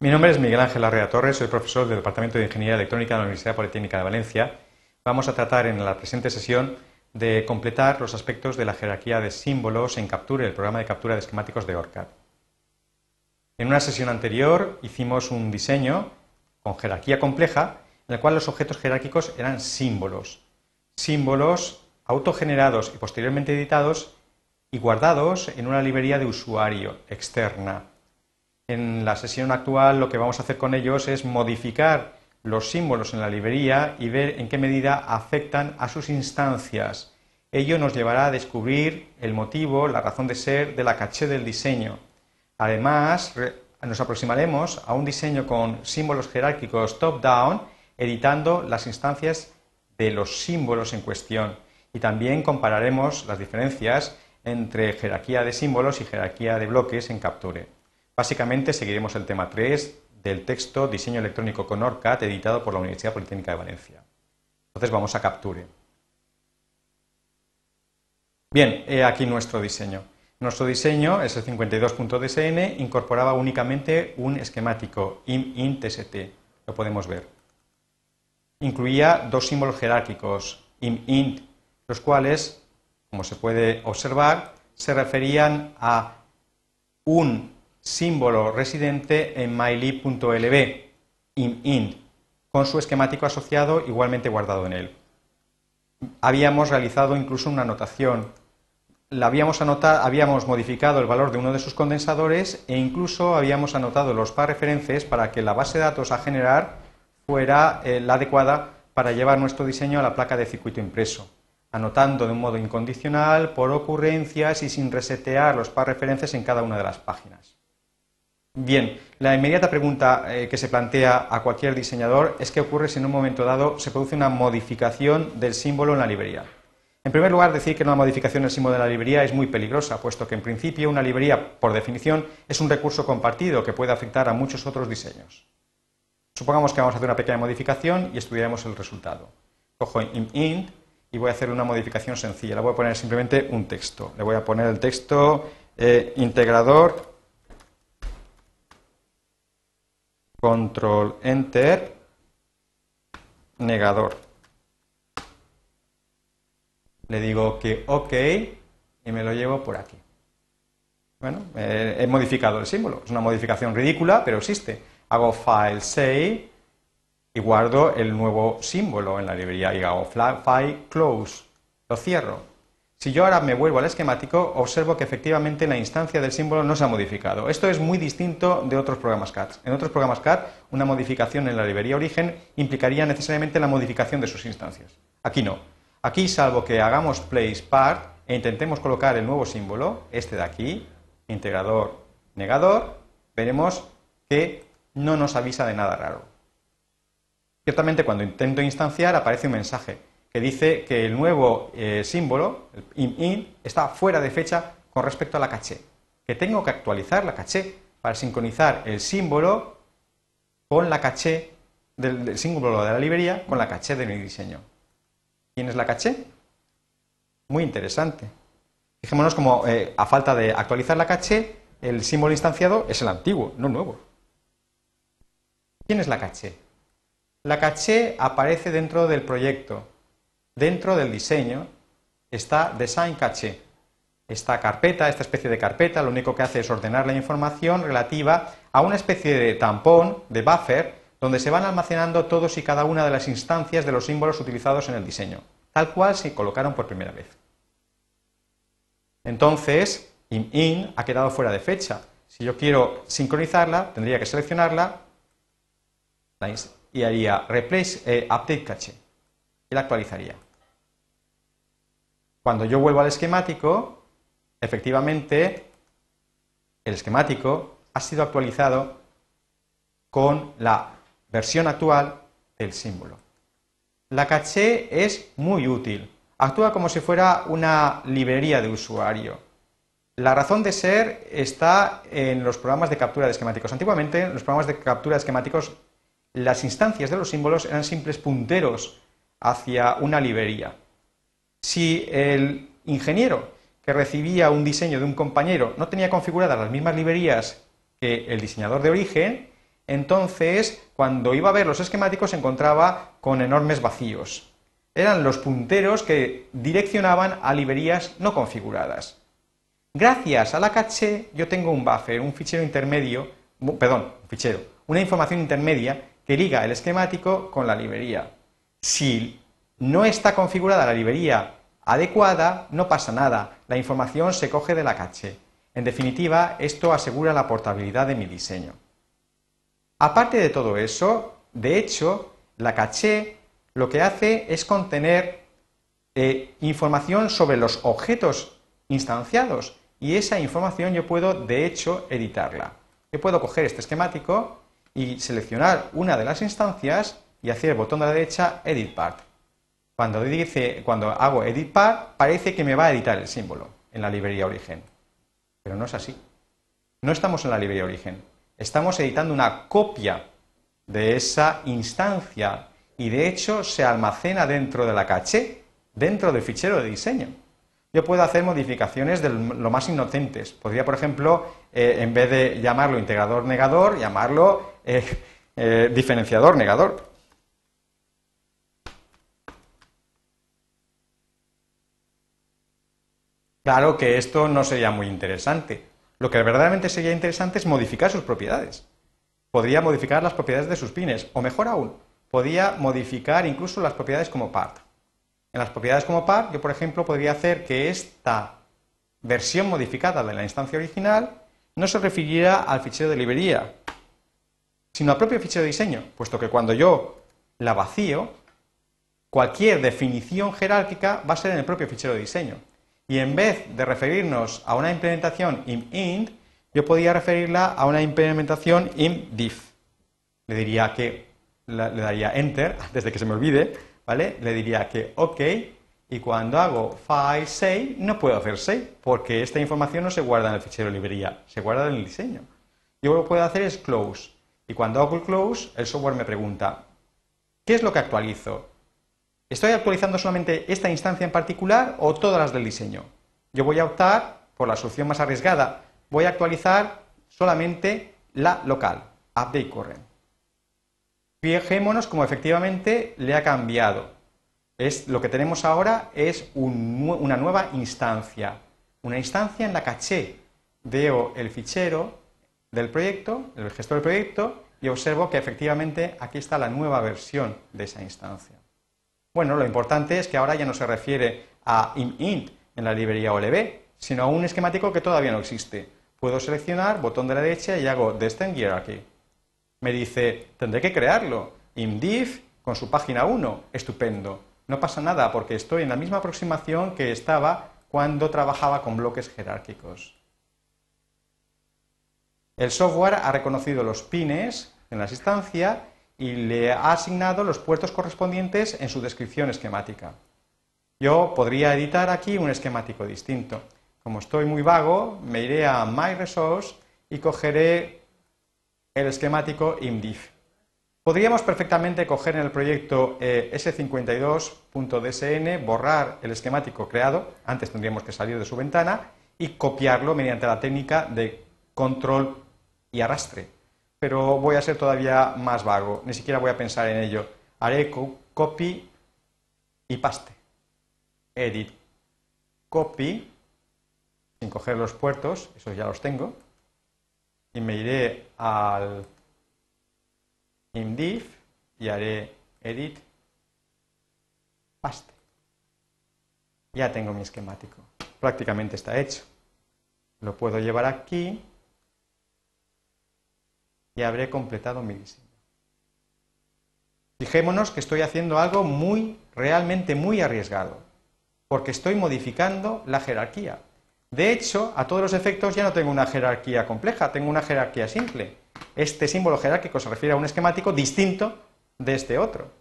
Mi nombre es Miguel Ángel Arrea Torres, soy profesor del Departamento de Ingeniería Electrónica de la Universidad Politécnica de Valencia. Vamos a tratar en la presente sesión de completar los aspectos de la jerarquía de símbolos en Capture, el programa de captura de esquemáticos de ORCAD. En una sesión anterior hicimos un diseño con jerarquía compleja en el cual los objetos jerárquicos eran símbolos. Símbolos autogenerados y posteriormente editados y guardados en una librería de usuario externa. En la sesión actual lo que vamos a hacer con ellos es modificar los símbolos en la librería y ver en qué medida afectan a sus instancias. Ello nos llevará a descubrir el motivo, la razón de ser de la caché del diseño. Además, nos aproximaremos a un diseño con símbolos jerárquicos top-down, editando las instancias de los símbolos en cuestión. Y también compararemos las diferencias entre jerarquía de símbolos y jerarquía de bloques en Capture. Básicamente seguiremos el tema 3 del texto Diseño electrónico con ORCAD editado por la Universidad Politécnica de Valencia. Entonces vamos a Capture. Bien, he aquí nuestro diseño. Nuestro diseño, ese 52.dsn, incorporaba únicamente un esquemático im-int-st. Lo podemos ver. Incluía dos símbolos jerárquicos, im-int, los cuales como se puede observar, se referían a un símbolo residente en mylib.lb, con su esquemático asociado igualmente guardado en él. Habíamos realizado incluso una anotación. La habíamos, anotado, habíamos modificado el valor de uno de sus condensadores e incluso habíamos anotado los par referencias para que la base de datos a generar fuera eh, la adecuada para llevar nuestro diseño a la placa de circuito impreso anotando de un modo incondicional, por ocurrencias y sin resetear los par referencias en cada una de las páginas. Bien, la inmediata pregunta eh, que se plantea a cualquier diseñador es qué ocurre si en un momento dado se produce una modificación del símbolo en la librería. En primer lugar, decir que una modificación del símbolo de la librería es muy peligrosa, puesto que en principio una librería, por definición, es un recurso compartido que puede afectar a muchos otros diseños. Supongamos que vamos a hacer una pequeña modificación y estudiaremos el resultado. Cojo int y voy a hacer una modificación sencilla. Le voy a poner simplemente un texto. Le voy a poner el texto eh, integrador, control enter, negador. Le digo que OK y me lo llevo por aquí. Bueno, eh, he modificado el símbolo. Es una modificación ridícula, pero existe. Hago file save y guardo el nuevo símbolo en la librería y hago file close, lo cierro. Si yo ahora me vuelvo al esquemático, observo que efectivamente la instancia del símbolo no se ha modificado. Esto es muy distinto de otros programas CAD. En otros programas CAD, una modificación en la librería origen implicaría necesariamente la modificación de sus instancias. Aquí no. Aquí, salvo que hagamos place part e intentemos colocar el nuevo símbolo, este de aquí, integrador negador, veremos que no nos avisa de nada raro. Ciertamente cuando intento instanciar aparece un mensaje que dice que el nuevo eh, símbolo, el in, está fuera de fecha con respecto a la caché, que tengo que actualizar la caché para sincronizar el símbolo con la caché del, símbolo de la librería con la caché de mi diseño. ¿Quién es la caché? Muy interesante. Fijémonos como eh, a falta de actualizar la caché, el símbolo instanciado es el antiguo, no nuevo. ¿Quién es la caché? La caché aparece dentro del proyecto. Dentro del diseño está Design Caché. Esta carpeta, esta especie de carpeta, lo único que hace es ordenar la información relativa a una especie de tampón, de buffer, donde se van almacenando todos y cada una de las instancias de los símbolos utilizados en el diseño, tal cual se colocaron por primera vez. Entonces, in ha quedado fuera de fecha. Si yo quiero sincronizarla, tendría que seleccionarla, y haría replace eh, update cache y la actualizaría. Cuando yo vuelvo al esquemático, efectivamente el esquemático ha sido actualizado con la versión actual del símbolo. La caché es muy útil. Actúa como si fuera una librería de usuario. La razón de ser está en los programas de captura de esquemáticos. Antiguamente, los programas de captura de esquemáticos las instancias de los símbolos eran simples punteros hacia una librería. Si el ingeniero que recibía un diseño de un compañero no tenía configuradas las mismas librerías que el diseñador de origen, entonces cuando iba a ver los esquemáticos se encontraba con enormes vacíos. Eran los punteros que direccionaban a librerías no configuradas. Gracias a la caché yo tengo un buffer, un fichero intermedio, perdón, un fichero, una información intermedia que liga el esquemático con la librería. Si no está configurada la librería adecuada, no pasa nada, la información se coge de la caché. En definitiva, esto asegura la portabilidad de mi diseño. Aparte de todo eso, de hecho, la caché lo que hace es contener eh, información sobre los objetos instanciados y esa información yo puedo, de hecho, editarla. Yo puedo coger este esquemático y seleccionar una de las instancias y hacer el botón de la derecha Edit Part. Cuando, dice, cuando hago Edit Part, parece que me va a editar el símbolo en la librería origen. Pero no es así. No estamos en la librería origen. Estamos editando una copia de esa instancia y de hecho se almacena dentro de la caché, dentro del fichero de diseño. Yo puedo hacer modificaciones de lo más inocentes. Podría, por ejemplo, eh, en vez de llamarlo integrador negador, llamarlo eh, eh, diferenciador negador. Claro que esto no sería muy interesante. Lo que verdaderamente sería interesante es modificar sus propiedades. Podría modificar las propiedades de sus pines, o mejor aún, podría modificar incluso las propiedades como part. En las propiedades como part, yo por ejemplo podría hacer que esta versión modificada de la instancia original no se refiriera al fichero de librería, sino al propio fichero de diseño, puesto que cuando yo la vacío, cualquier definición jerárquica va a ser en el propio fichero de diseño. Y en vez de referirnos a una implementación int, yo podría referirla a una implementación div. Le diría que le daría enter antes de que se me olvide, ¿vale? Le diría que OK y cuando hago file save no puedo hacer save porque esta información no se guarda en el fichero librería, se guarda en el diseño. Yo lo que puedo hacer es close y cuando hago close el software me pregunta ¿qué es lo que actualizo? ¿Estoy actualizando solamente esta instancia en particular o todas las del diseño? Yo voy a optar por la solución más arriesgada. Voy a actualizar solamente la local, update current. Fijémonos como efectivamente le ha cambiado. Es, lo que tenemos ahora es una nueva instancia. Una instancia en la caché. Veo el fichero del proyecto, el gestor del proyecto, y observo que efectivamente aquí está la nueva versión de esa instancia. Bueno, lo importante es que ahora ya no se refiere a int en la librería OLB, sino a un esquemático que todavía no existe. Puedo seleccionar, botón de la derecha y hago Descend Hierarchy. Me dice, tendré que crearlo. ImDiv con su página 1. Estupendo. No pasa nada porque estoy en la misma aproximación que estaba cuando trabajaba con bloques jerárquicos. El software ha reconocido los pines en la instancia y le ha asignado los puertos correspondientes en su descripción esquemática. Yo podría editar aquí un esquemático distinto. Como estoy muy vago, me iré a My Resource y cogeré el esquemático IMDIF. Podríamos perfectamente coger en el proyecto eh, s52.dsn, borrar el esquemático creado, antes tendríamos que salir de su ventana, y copiarlo mediante la técnica de control y arrastre pero voy a ser todavía más vago, ni siquiera voy a pensar en ello. Haré copy y paste. Edit, copy, sin coger los puertos, esos ya los tengo, y me iré al imdiv y haré edit, paste. Ya tengo mi esquemático. Prácticamente está hecho. Lo puedo llevar aquí y habré completado mi diseño. Fijémonos que estoy haciendo algo muy, realmente muy arriesgado, porque estoy modificando la jerarquía. De hecho, a todos los efectos ya no tengo una jerarquía compleja, tengo una jerarquía simple. Este símbolo jerárquico se refiere a un esquemático distinto de este otro.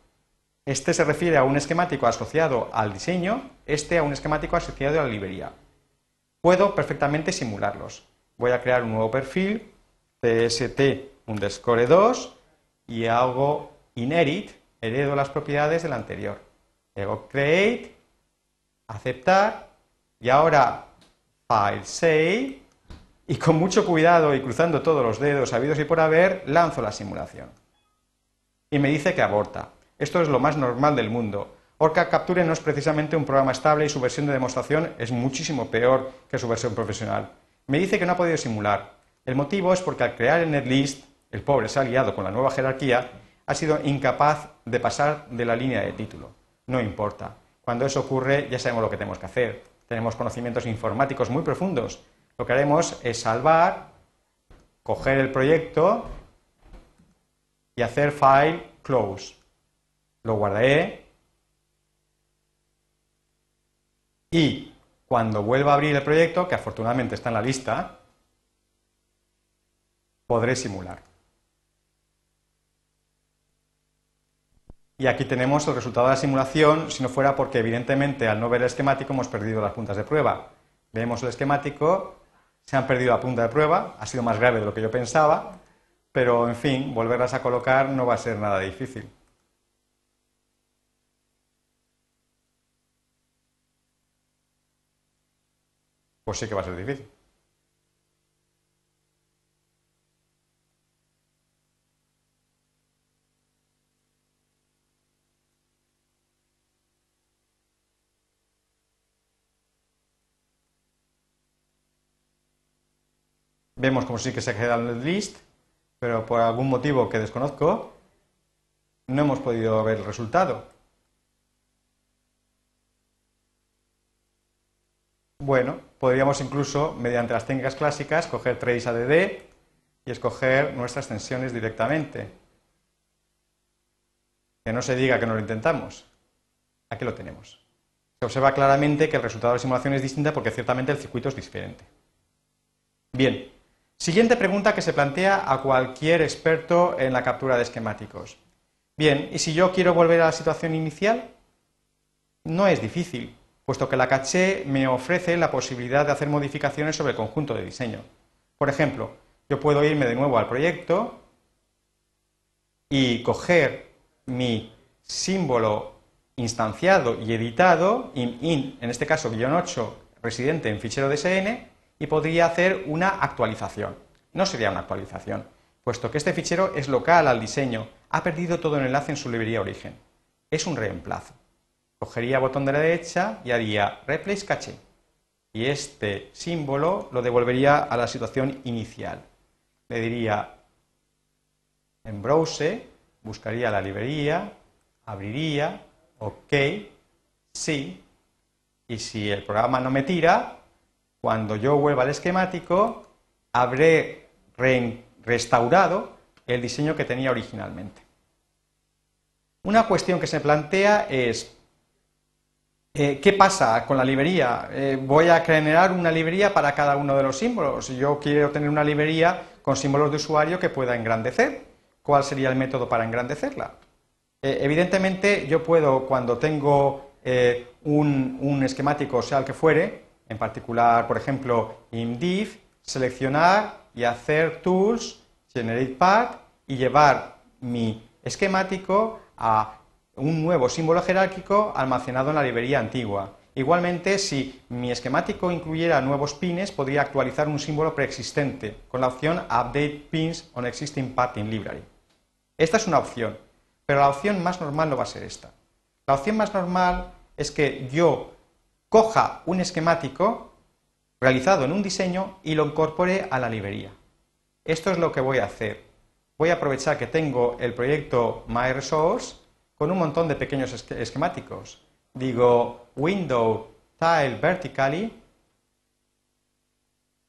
Este se refiere a un esquemático asociado al diseño, este a un esquemático asociado a la librería. Puedo perfectamente simularlos. Voy a crear un nuevo perfil, CST underscore 2 y hago inherit, heredo las propiedades del anterior. Hago create, aceptar y ahora file save y con mucho cuidado y cruzando todos los dedos habidos y por haber, lanzo la simulación. Y me dice que aborta. Esto es lo más normal del mundo. Orca Capture no es precisamente un programa estable y su versión de demostración es muchísimo peor que su versión profesional. Me dice que no ha podido simular. El motivo es porque al crear el netlist, el pobre se ha liado con la nueva jerarquía, ha sido incapaz de pasar de la línea de título. No importa. Cuando eso ocurre ya sabemos lo que tenemos que hacer. Tenemos conocimientos informáticos muy profundos. Lo que haremos es salvar, coger el proyecto y hacer file close. Lo guardaré y cuando vuelva a abrir el proyecto, que afortunadamente está en la lista, podré simular. Y aquí tenemos el resultado de la simulación, si no fuera porque evidentemente al no ver el esquemático hemos perdido las puntas de prueba. Vemos el esquemático, se han perdido la punta de prueba, ha sido más grave de lo que yo pensaba, pero en fin, volverlas a colocar no va a ser nada difícil. Pues sí que va a ser difícil. Vemos como sí que se queda el list, pero por algún motivo que desconozco, no hemos podido ver el resultado. Bueno, podríamos incluso, mediante las técnicas clásicas, coger trace ADD y escoger nuestras tensiones directamente. Que no se diga que no lo intentamos. Aquí lo tenemos. Se observa claramente que el resultado de la simulación es distinto porque ciertamente el circuito es diferente. Bien, Siguiente pregunta que se plantea a cualquier experto en la captura de esquemáticos. Bien, ¿y si yo quiero volver a la situación inicial? No es difícil, puesto que la caché me ofrece la posibilidad de hacer modificaciones sobre el conjunto de diseño. Por ejemplo, yo puedo irme de nuevo al proyecto y coger mi símbolo instanciado y editado, in, en este caso guion 8, residente en fichero DSN, y podría hacer una actualización. No sería una actualización, puesto que este fichero es local al diseño, ha perdido todo el enlace en su librería origen. Es un reemplazo. Cogería botón de la derecha y haría Replace Cache. Y este símbolo lo devolvería a la situación inicial. Le diría en Browse, buscaría la librería, abriría, OK, sí, y si el programa no me tira, cuando yo vuelva al esquemático, habré restaurado el diseño que tenía originalmente. Una cuestión que se plantea es, eh, ¿qué pasa con la librería? Eh, ¿Voy a generar una librería para cada uno de los símbolos? Yo quiero tener una librería con símbolos de usuario que pueda engrandecer. ¿Cuál sería el método para engrandecerla? Eh, evidentemente, yo puedo, cuando tengo un, un esquemático, sea el que fuere, en particular, por ejemplo, in div, seleccionar y hacer tools, generate path y llevar mi esquemático a un nuevo símbolo jerárquico almacenado en la librería antigua. Igualmente, si mi esquemático incluyera nuevos pines, podría actualizar un símbolo preexistente con la opción Update Pins on Existing Path in Library. Esta es una opción, pero la opción más normal no va a ser esta. La opción más normal es que yo coja un esquemático realizado en un diseño y lo incorpore a la librería. Esto es lo que voy a hacer. Voy a aprovechar que tengo el proyecto MyResource con un montón de pequeños esquemáticos. Digo Window Tile Vertically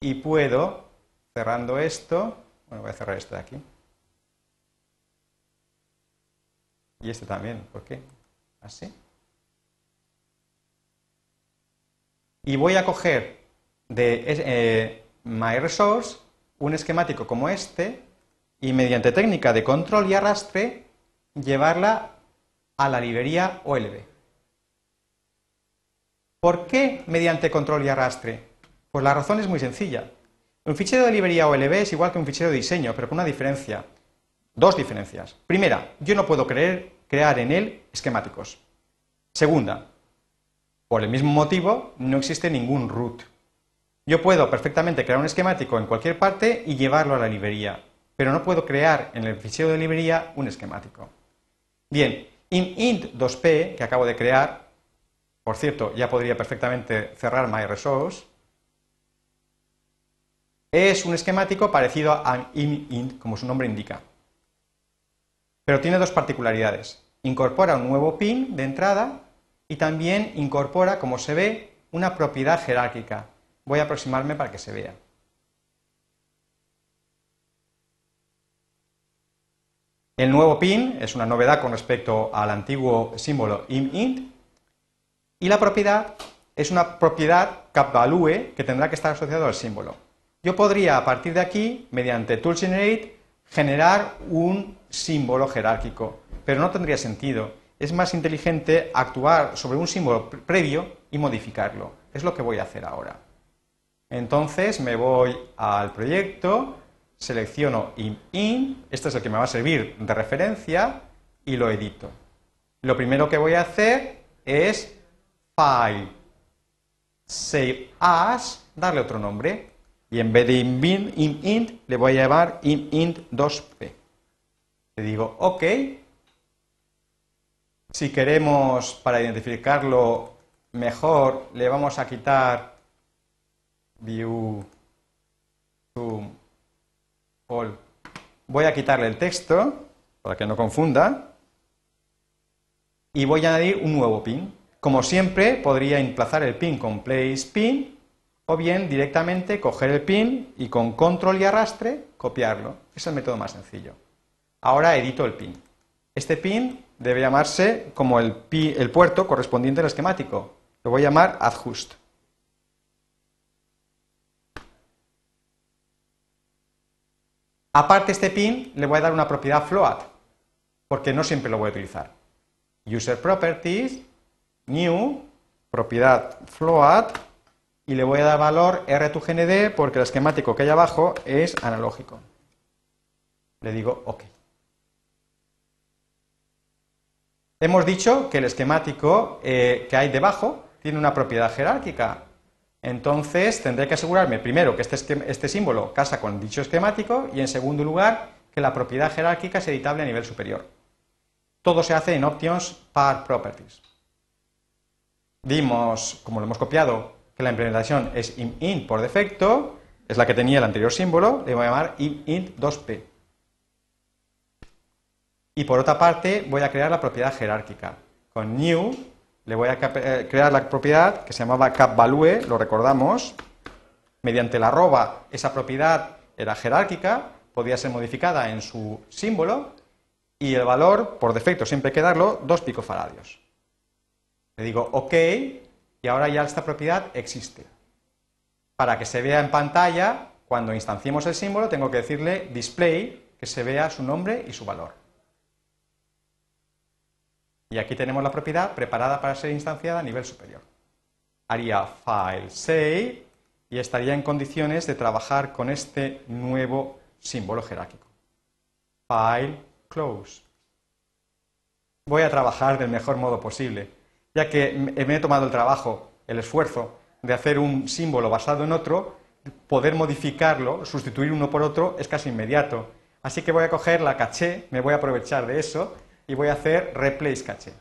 y puedo, cerrando esto, bueno, voy a cerrar este de aquí. Y este también, ¿por qué? Así. Y voy a coger de eh, MyResource un esquemático como este y mediante técnica de control y arrastre llevarla a la librería OLB. ¿Por qué mediante control y arrastre? Pues la razón es muy sencilla. Un fichero de librería OLB es igual que un fichero de diseño, pero con una diferencia. Dos diferencias. Primera, yo no puedo crear en él esquemáticos. Segunda, por el mismo motivo, no existe ningún root. Yo puedo perfectamente crear un esquemático en cualquier parte y llevarlo a la librería, pero no puedo crear en el fichero de librería un esquemático. Bien, int2p que acabo de crear, por cierto, ya podría perfectamente cerrar MyResource, es un esquemático parecido a int, como su nombre indica. Pero tiene dos particularidades. Incorpora un nuevo pin de entrada y también incorpora, como se ve, una propiedad jerárquica. Voy a aproximarme para que se vea. El nuevo pin es una novedad con respecto al antiguo símbolo imint y la propiedad es una propiedad capvalue que tendrá que estar asociado al símbolo. Yo podría a partir de aquí, mediante toolGenerate, generar un símbolo jerárquico, pero no tendría sentido. Es más inteligente actuar sobre un símbolo previo y modificarlo. Es lo que voy a hacer ahora. Entonces me voy al proyecto, selecciono IMIN, este es el que me va a servir de referencia y lo edito. Lo primero que voy a hacer es File, Save As, darle otro nombre y en vez de IMINT le voy a llamar IMINT2P. Le digo OK. Si queremos, para identificarlo mejor, le vamos a quitar View, Zoom, Voy a quitarle el texto, para que no confunda, y voy a añadir un nuevo pin. Como siempre, podría emplazar el pin con place pin, o bien directamente coger el pin y con control y arrastre copiarlo. Es el método más sencillo. Ahora edito el pin. Este pin debe llamarse como el, el puerto correspondiente al esquemático. Lo voy a llamar adjust. Aparte este pin le voy a dar una propiedad float, porque no siempre lo voy a utilizar. User properties, new, propiedad float, y le voy a dar valor r2gnd porque el esquemático que hay abajo es analógico. Le digo OK. Hemos dicho que el esquemático eh, que hay debajo tiene una propiedad jerárquica, entonces tendré que asegurarme primero que este, este, símbolo casa con dicho esquemático y en segundo lugar que la propiedad jerárquica es editable a nivel superior. Todo se hace en Options Part Properties. Vimos, como lo hemos copiado, que la implementación es int por defecto, es la que tenía el anterior símbolo, le voy a llamar int2p. Y por otra parte voy a crear la propiedad jerárquica. Con new le voy a eh, crear la propiedad que se llamaba capvalue, lo recordamos, mediante la arroba esa propiedad era jerárquica, podía ser modificada en su símbolo y el valor, por defecto, siempre hay que darlo, 2 picofaradios. Le digo OK y ahora ya esta propiedad existe. Para que se vea en pantalla, cuando instanciemos el símbolo, tengo que decirle display, que se vea su nombre y su valor. Y aquí tenemos la propiedad preparada para ser instanciada a nivel superior. Haría file save y estaría en condiciones de trabajar con este nuevo símbolo jerárquico. File close. Voy a trabajar del mejor modo posible, ya que me he tomado el trabajo, el esfuerzo de hacer un símbolo basado en otro, poder modificarlo, sustituir uno por otro es casi inmediato. Así que voy a coger la caché, me voy a aprovechar de eso y voy a hacer replace caché.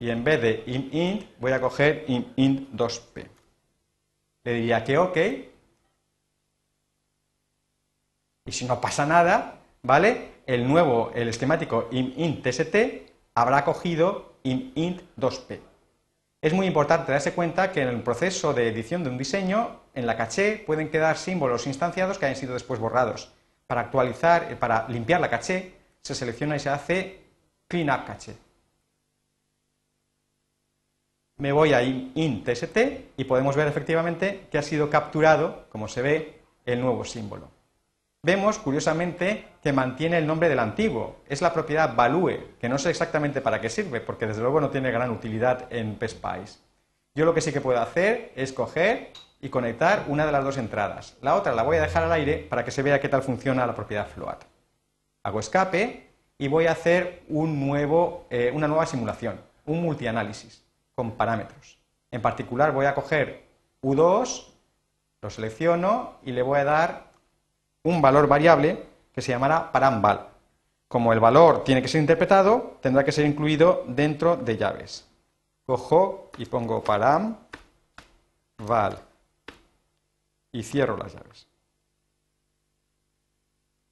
Y en vez de int voy a coger int 2p. Le diría que OK. Y si no pasa nada, ¿vale? El nuevo, el esquemático int tst habrá cogido int 2p. Es muy importante darse cuenta que en el proceso de edición de un diseño, en la caché pueden quedar símbolos instanciados que hayan sido después borrados. Para actualizar, para limpiar la caché, se selecciona y se hace clean up cache. Me voy a int.tst y podemos ver efectivamente que ha sido capturado, como se ve, el nuevo símbolo. Vemos, curiosamente, que mantiene el nombre del antiguo. Es la propiedad value, que no sé exactamente para qué sirve, porque desde luego no tiene gran utilidad en PSPICE. Yo lo que sí que puedo hacer es coger y conectar una de las dos entradas. La otra la voy a dejar al aire para que se vea qué tal funciona la propiedad float. Hago escape y voy a hacer un nuevo, eh, una nueva simulación, un multianálisis con parámetros. En particular voy a coger U2 Lo selecciono y le voy a dar un valor variable que se llamará param_val. Como el valor tiene que ser interpretado, tendrá que ser incluido dentro de llaves. Cojo y pongo param val y cierro las llaves.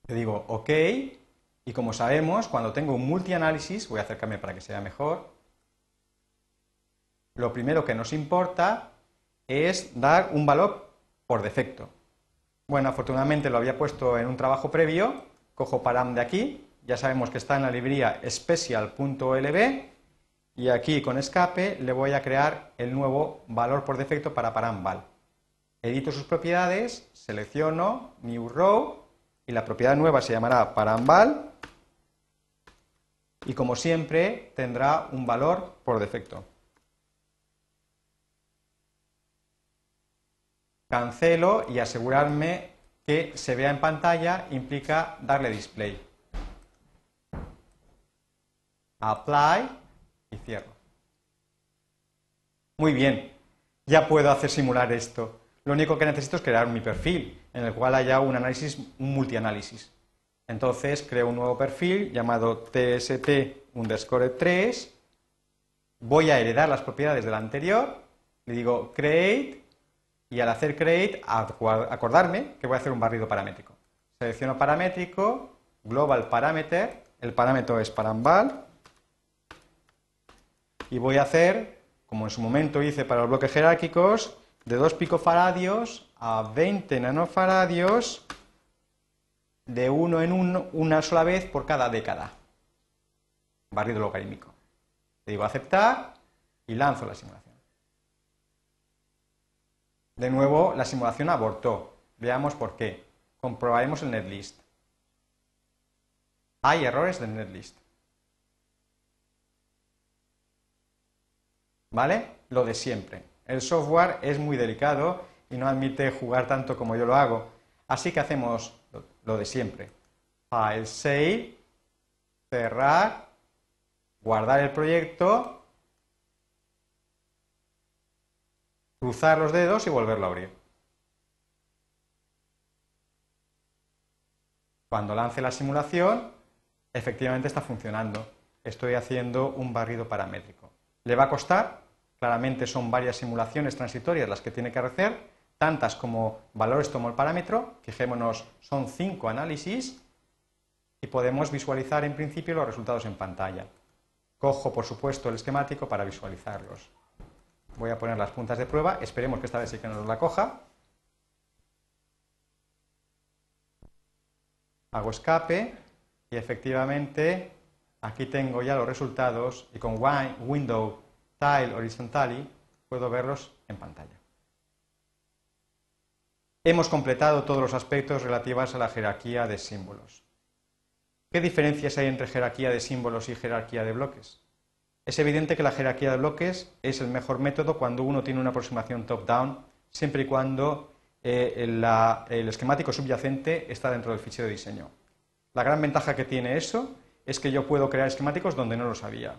Le digo OK y como sabemos, cuando tengo un multianálisis, voy a acercarme para que sea mejor, lo primero que nos importa es dar un valor por defecto. Bueno, afortunadamente lo había puesto en un trabajo previo, cojo param de aquí, ya sabemos que está en la librería special.lb y aquí con escape le voy a crear el nuevo valor por defecto para param_val. Edito sus propiedades, selecciono new row y la propiedad nueva se llamará param_val y como siempre tendrá un valor por defecto. Cancelo y asegurarme que se vea en pantalla implica darle display. Apply y cierro. Muy bien, ya puedo hacer simular esto. Lo único que necesito es crear mi perfil, en el cual haya un análisis, un multianálisis. Entonces creo un nuevo perfil llamado tst underscore 3. Voy a heredar las propiedades del anterior. Le digo create y al hacer create acordarme que voy a hacer un barrido paramétrico. Selecciono paramétrico, global parameter, el parámetro es paramval y voy a hacer, como en su momento hice para los bloques jerárquicos, de 2 picofaradios a 20 nanofaradios de uno en uno, una sola vez por cada década. Barrido logarítmico. Le digo aceptar y lanzo la simulación. De nuevo, la simulación abortó. Veamos por qué. Comprobaremos el netlist. Hay errores del netlist. ¿Vale? Lo de siempre. El software es muy delicado y no admite jugar tanto como yo lo hago. Así que hacemos lo de siempre. File save, cerrar, guardar el proyecto, cruzar los dedos y volverlo a abrir. Cuando lance la simulación, efectivamente está funcionando. Estoy haciendo un barrido paramétrico. ¿Le va a costar? Claramente son varias simulaciones transitorias las que tiene que hacer, tantas como valores tomo el parámetro, fijémonos, son cinco análisis y podemos visualizar en principio los resultados en pantalla. Cojo, por supuesto, el esquemático para visualizarlos. Voy a poner las puntas de prueba, esperemos que esta vez sí que nos la coja. Hago escape y efectivamente aquí tengo ya los resultados y con Window Tile Horizontally puedo verlos en pantalla. Hemos completado todos los aspectos relativos a la jerarquía de símbolos. ¿Qué diferencias hay entre jerarquía de símbolos y jerarquía de bloques? Es evidente que la jerarquía de bloques es el mejor método cuando uno tiene una aproximación top-down, siempre y cuando eh, el esquemático subyacente está dentro del fichero de diseño. La gran ventaja que tiene eso es que yo puedo crear esquemáticos donde no lo sabía.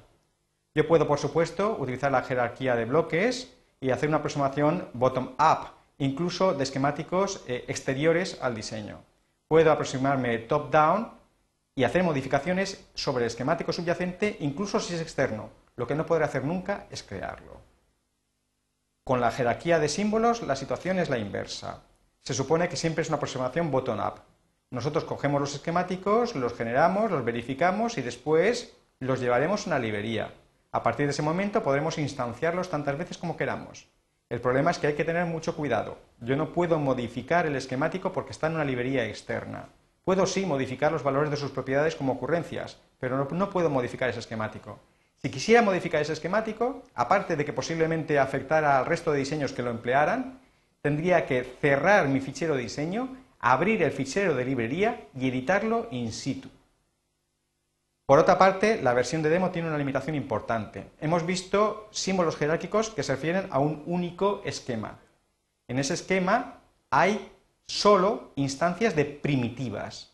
Yo puedo, por supuesto, utilizar la jerarquía de bloques y hacer una aproximación bottom-up, incluso de esquemáticos eh, exteriores al diseño. Puedo aproximarme top-down y hacer modificaciones sobre el esquemático subyacente, incluso si es externo. Lo que no podré hacer nunca es crearlo. Con la jerarquía de símbolos la situación es la inversa. Se supone que siempre es una aproximación bottom-up. Nosotros cogemos los esquemáticos, los generamos, los verificamos y después los llevaremos a una librería. A partir de ese momento podremos instanciarlos tantas veces como queramos. El problema es que hay que tener mucho cuidado. Yo no puedo modificar el esquemático porque está en una librería externa. Puedo sí modificar los valores de sus propiedades como ocurrencias, pero no, puedo modificar ese esquemático. Si quisiera modificar ese esquemático, aparte de que posiblemente afectara al resto de diseños que lo emplearan, tendría que cerrar mi fichero de diseño, abrir el fichero de librería y editarlo in situ. Por otra parte, la versión de demo tiene una limitación importante. Hemos visto símbolos jerárquicos que se refieren a un único esquema. En ese esquema hay solo instancias de primitivas.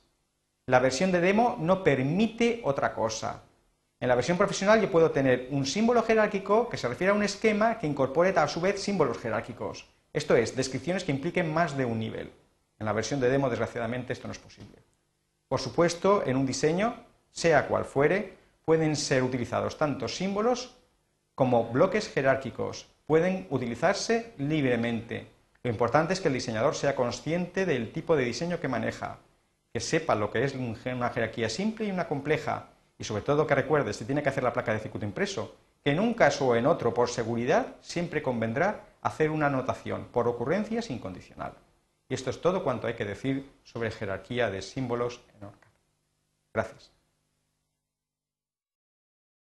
La versión de demo no permite otra cosa. En la versión profesional yo puedo tener un símbolo jerárquico que se refiere a un esquema que incorpore a su vez símbolos jerárquicos. Esto es, descripciones que impliquen más de un nivel. En la versión de demo, desgraciadamente, esto no es posible. Por supuesto, en un diseño, sea cual fuere, pueden ser utilizados tanto símbolos como bloques jerárquicos. Pueden utilizarse libremente. Lo importante es que el diseñador sea consciente del tipo de diseño que maneja, que sepa lo que es una jerarquía simple y una compleja, y sobre todo que recuerde, si tiene que hacer la placa de circuito impreso, que en un caso o en otro, por seguridad, siempre convendrá hacer una anotación por ocurrencias incondicional. Y esto es todo cuanto hay que decir sobre jerarquía de símbolos en ORCAD. Gracias.